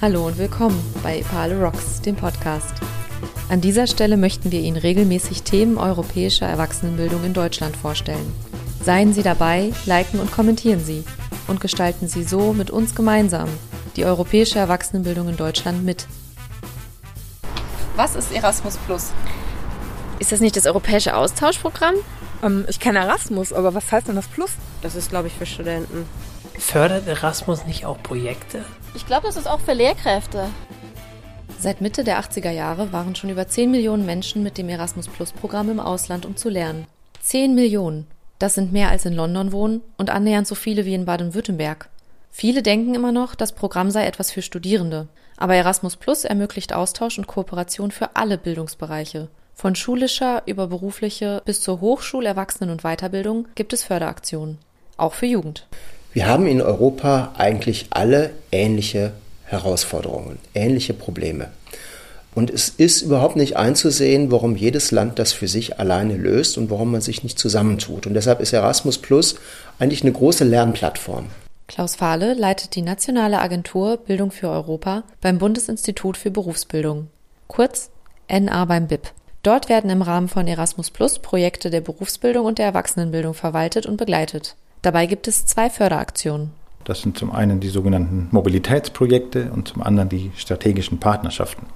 Hallo und willkommen bei Epale Rocks, dem Podcast. An dieser Stelle möchten wir Ihnen regelmäßig Themen europäischer Erwachsenenbildung in Deutschland vorstellen. Seien Sie dabei, liken und kommentieren Sie und gestalten Sie so mit uns gemeinsam die europäische Erwachsenenbildung in Deutschland mit. Was ist Erasmus Plus? Ist das nicht das europäische Austauschprogramm? Ähm, ich kenne Erasmus, aber was heißt denn das Plus? Das ist, glaube ich, für Studenten. Fördert Erasmus nicht auch Projekte? Ich glaube, das ist auch für Lehrkräfte. Seit Mitte der 80er Jahre waren schon über 10 Millionen Menschen mit dem Erasmus Plus Programm im Ausland, um zu lernen. 10 Millionen. Das sind mehr als in London wohnen und annähernd so viele wie in Baden-Württemberg. Viele denken immer noch, das Programm sei etwas für Studierende. Aber Erasmus Plus ermöglicht Austausch und Kooperation für alle Bildungsbereiche. Von schulischer über berufliche bis zur Hochschul-, Erwachsenen- und Weiterbildung gibt es Förderaktionen. Auch für Jugend. Wir haben in Europa eigentlich alle ähnliche Herausforderungen, ähnliche Probleme. Und es ist überhaupt nicht einzusehen, warum jedes Land das für sich alleine löst und warum man sich nicht zusammentut. Und deshalb ist Erasmus Plus eigentlich eine große Lernplattform. Klaus Fahle leitet die Nationale Agentur Bildung für Europa beim Bundesinstitut für Berufsbildung, kurz NA beim BIP. Dort werden im Rahmen von Erasmus Plus Projekte der Berufsbildung und der Erwachsenenbildung verwaltet und begleitet. Dabei gibt es zwei Förderaktionen. Das sind zum einen die sogenannten Mobilitätsprojekte und zum anderen die strategischen Partnerschaften.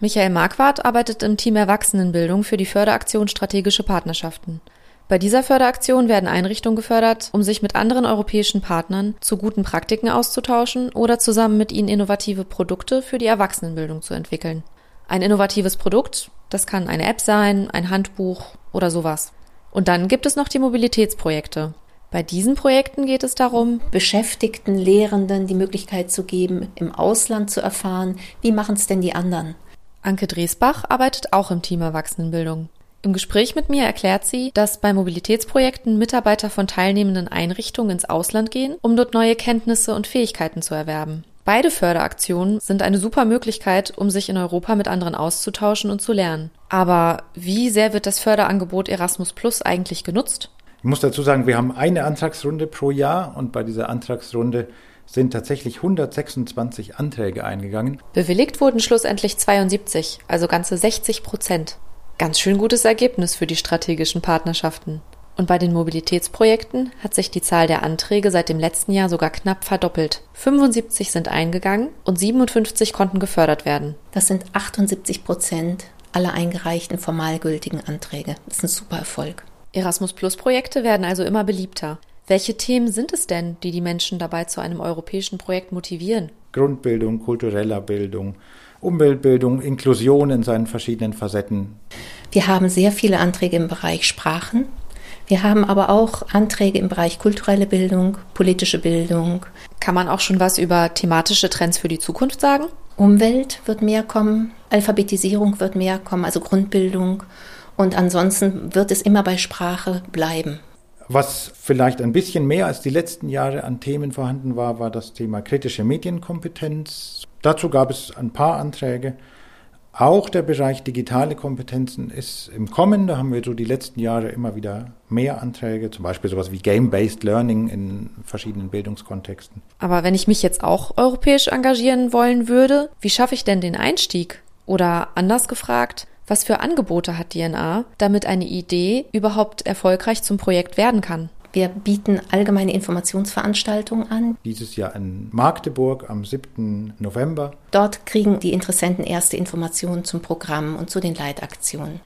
Michael Marquardt arbeitet im Team Erwachsenenbildung für die Förderaktion Strategische Partnerschaften. Bei dieser Förderaktion werden Einrichtungen gefördert, um sich mit anderen europäischen Partnern zu guten Praktiken auszutauschen oder zusammen mit ihnen innovative Produkte für die Erwachsenenbildung zu entwickeln. Ein innovatives Produkt, das kann eine App sein, ein Handbuch oder sowas. Und dann gibt es noch die Mobilitätsprojekte. Bei diesen Projekten geht es darum, Beschäftigten, Lehrenden die Möglichkeit zu geben, im Ausland zu erfahren, wie machen es denn die anderen. Anke Dresbach arbeitet auch im Team Erwachsenenbildung. Im Gespräch mit mir erklärt sie, dass bei Mobilitätsprojekten Mitarbeiter von teilnehmenden Einrichtungen ins Ausland gehen, um dort neue Kenntnisse und Fähigkeiten zu erwerben. Beide Förderaktionen sind eine super Möglichkeit, um sich in Europa mit anderen auszutauschen und zu lernen. Aber wie sehr wird das Förderangebot Erasmus Plus eigentlich genutzt? Ich muss dazu sagen, wir haben eine Antragsrunde pro Jahr und bei dieser Antragsrunde sind tatsächlich 126 Anträge eingegangen. Bewilligt wurden schlussendlich 72, also ganze 60 Prozent. Ganz schön gutes Ergebnis für die strategischen Partnerschaften. Und bei den Mobilitätsprojekten hat sich die Zahl der Anträge seit dem letzten Jahr sogar knapp verdoppelt. 75 sind eingegangen und 57 konnten gefördert werden. Das sind 78 Prozent aller eingereichten formalgültigen Anträge. Das ist ein super Erfolg. Erasmus Plus Projekte werden also immer beliebter. Welche Themen sind es denn, die die Menschen dabei zu einem europäischen Projekt motivieren? Grundbildung, kultureller Bildung, Umweltbildung, Inklusion in seinen verschiedenen Facetten. Wir haben sehr viele Anträge im Bereich Sprachen. Wir haben aber auch Anträge im Bereich kulturelle Bildung, politische Bildung. Kann man auch schon was über thematische Trends für die Zukunft sagen? Umwelt wird mehr kommen, Alphabetisierung wird mehr kommen, also Grundbildung. Und ansonsten wird es immer bei Sprache bleiben. Was vielleicht ein bisschen mehr als die letzten Jahre an Themen vorhanden war, war das Thema kritische Medienkompetenz. Dazu gab es ein paar Anträge. Auch der Bereich digitale Kompetenzen ist im Kommen. Da haben wir so die letzten Jahre immer wieder mehr Anträge, zum Beispiel sowas wie Game-Based Learning in verschiedenen Bildungskontexten. Aber wenn ich mich jetzt auch europäisch engagieren wollen würde, wie schaffe ich denn den Einstieg? Oder anders gefragt, was für Angebote hat DNA, damit eine Idee überhaupt erfolgreich zum Projekt werden kann? Wir bieten allgemeine Informationsveranstaltungen an. Dieses Jahr in Magdeburg am 7. November. Dort kriegen die Interessenten erste Informationen zum Programm und zu den Leitaktionen.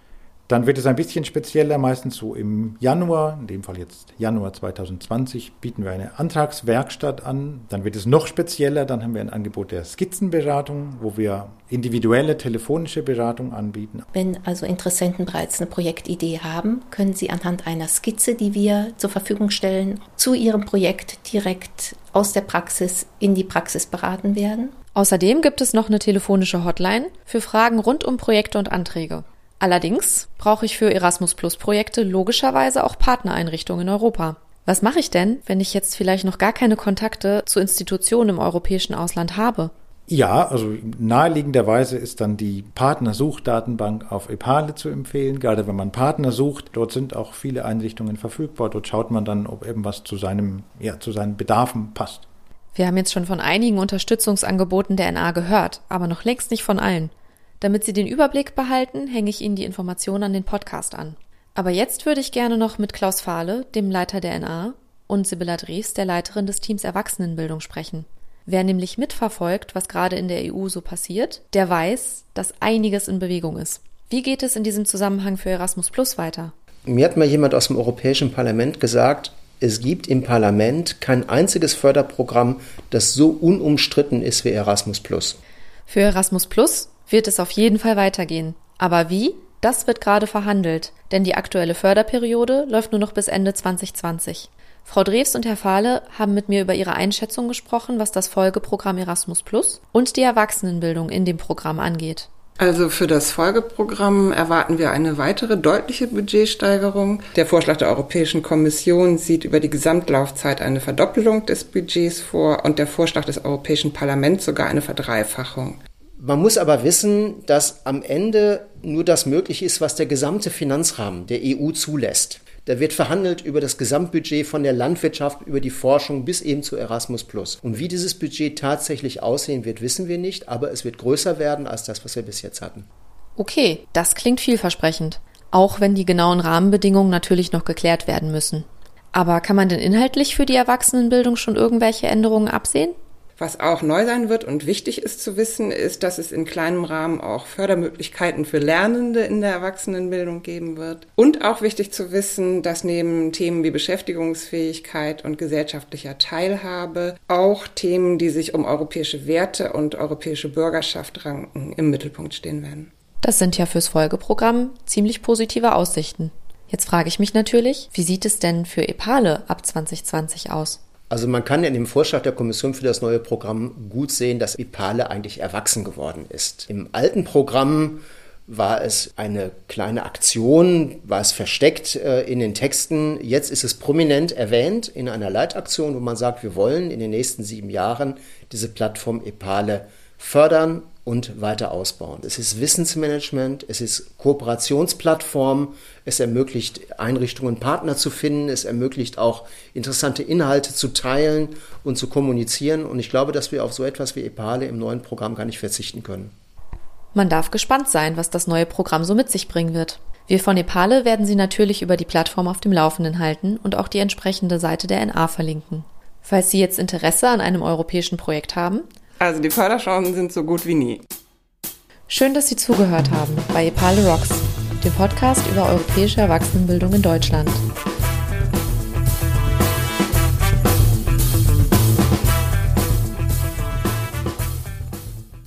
Dann wird es ein bisschen spezieller, meistens so im Januar, in dem Fall jetzt Januar 2020, bieten wir eine Antragswerkstatt an. Dann wird es noch spezieller, dann haben wir ein Angebot der Skizzenberatung, wo wir individuelle telefonische Beratung anbieten. Wenn also Interessenten bereits eine Projektidee haben, können sie anhand einer Skizze, die wir zur Verfügung stellen, zu ihrem Projekt direkt aus der Praxis in die Praxis beraten werden. Außerdem gibt es noch eine telefonische Hotline für Fragen rund um Projekte und Anträge. Allerdings brauche ich für Erasmus Plus Projekte logischerweise auch Partnereinrichtungen in Europa. Was mache ich denn, wenn ich jetzt vielleicht noch gar keine Kontakte zu Institutionen im europäischen Ausland habe? Ja, also naheliegenderweise ist dann die Partnersuchdatenbank auf Epale zu empfehlen. Gerade wenn man Partner sucht, dort sind auch viele Einrichtungen verfügbar. Dort schaut man dann, ob irgendwas zu seinem, ja, zu seinen Bedarfen passt. Wir haben jetzt schon von einigen Unterstützungsangeboten der NA gehört, aber noch längst nicht von allen. Damit Sie den Überblick behalten, hänge ich Ihnen die Informationen an den Podcast an. Aber jetzt würde ich gerne noch mit Klaus Fahle, dem Leiter der NA, und Sibylla Dreves, der Leiterin des Teams Erwachsenenbildung, sprechen. Wer nämlich mitverfolgt, was gerade in der EU so passiert, der weiß, dass einiges in Bewegung ist. Wie geht es in diesem Zusammenhang für Erasmus Plus weiter? Mir hat mal jemand aus dem Europäischen Parlament gesagt, es gibt im Parlament kein einziges Förderprogramm, das so unumstritten ist wie Erasmus Plus. Für Erasmus Plus wird es auf jeden Fall weitergehen. Aber wie? Das wird gerade verhandelt, denn die aktuelle Förderperiode läuft nur noch bis Ende 2020. Frau Drews und Herr Fahle haben mit mir über ihre Einschätzung gesprochen, was das Folgeprogramm Erasmus Plus und die Erwachsenenbildung in dem Programm angeht. Also für das Folgeprogramm erwarten wir eine weitere deutliche Budgetsteigerung. Der Vorschlag der Europäischen Kommission sieht über die Gesamtlaufzeit eine Verdoppelung des Budgets vor und der Vorschlag des Europäischen Parlaments sogar eine Verdreifachung. Man muss aber wissen, dass am Ende nur das möglich ist, was der gesamte Finanzrahmen der EU zulässt. Da wird verhandelt über das Gesamtbudget von der Landwirtschaft, über die Forschung bis eben zu Erasmus Und wie dieses Budget tatsächlich aussehen wird, wissen wir nicht, aber es wird größer werden als das, was wir bis jetzt hatten. Okay, das klingt vielversprechend. Auch wenn die genauen Rahmenbedingungen natürlich noch geklärt werden müssen. Aber kann man denn inhaltlich für die Erwachsenenbildung schon irgendwelche Änderungen absehen? Was auch neu sein wird und wichtig ist zu wissen, ist, dass es in kleinem Rahmen auch Fördermöglichkeiten für Lernende in der Erwachsenenbildung geben wird. Und auch wichtig zu wissen, dass neben Themen wie Beschäftigungsfähigkeit und gesellschaftlicher Teilhabe auch Themen, die sich um europäische Werte und europäische Bürgerschaft ranken, im Mittelpunkt stehen werden. Das sind ja fürs Folgeprogramm ziemlich positive Aussichten. Jetzt frage ich mich natürlich, wie sieht es denn für EPALE ab 2020 aus? Also man kann in dem Vorschlag der Kommission für das neue Programm gut sehen, dass IPALE eigentlich erwachsen geworden ist. Im alten Programm war es eine kleine Aktion, war es versteckt äh, in den Texten. Jetzt ist es prominent erwähnt in einer Leitaktion, wo man sagt, wir wollen in den nächsten sieben Jahren diese Plattform EPALE fördern und weiter ausbauen. Es ist Wissensmanagement, es ist Kooperationsplattform, es ermöglicht Einrichtungen, Partner zu finden, es ermöglicht auch interessante Inhalte zu teilen und zu kommunizieren. Und ich glaube, dass wir auf so etwas wie EPALE im neuen Programm gar nicht verzichten können. Man darf gespannt sein, was das neue Programm so mit sich bringen wird. Wir von EPALE werden Sie natürlich über die Plattform auf dem Laufenden halten und auch die entsprechende Seite der NA verlinken. Falls Sie jetzt Interesse an einem europäischen Projekt haben, also die Förderchancen sind so gut wie nie. Schön, dass Sie zugehört haben bei Epale Rocks, dem Podcast über europäische Erwachsenenbildung in Deutschland.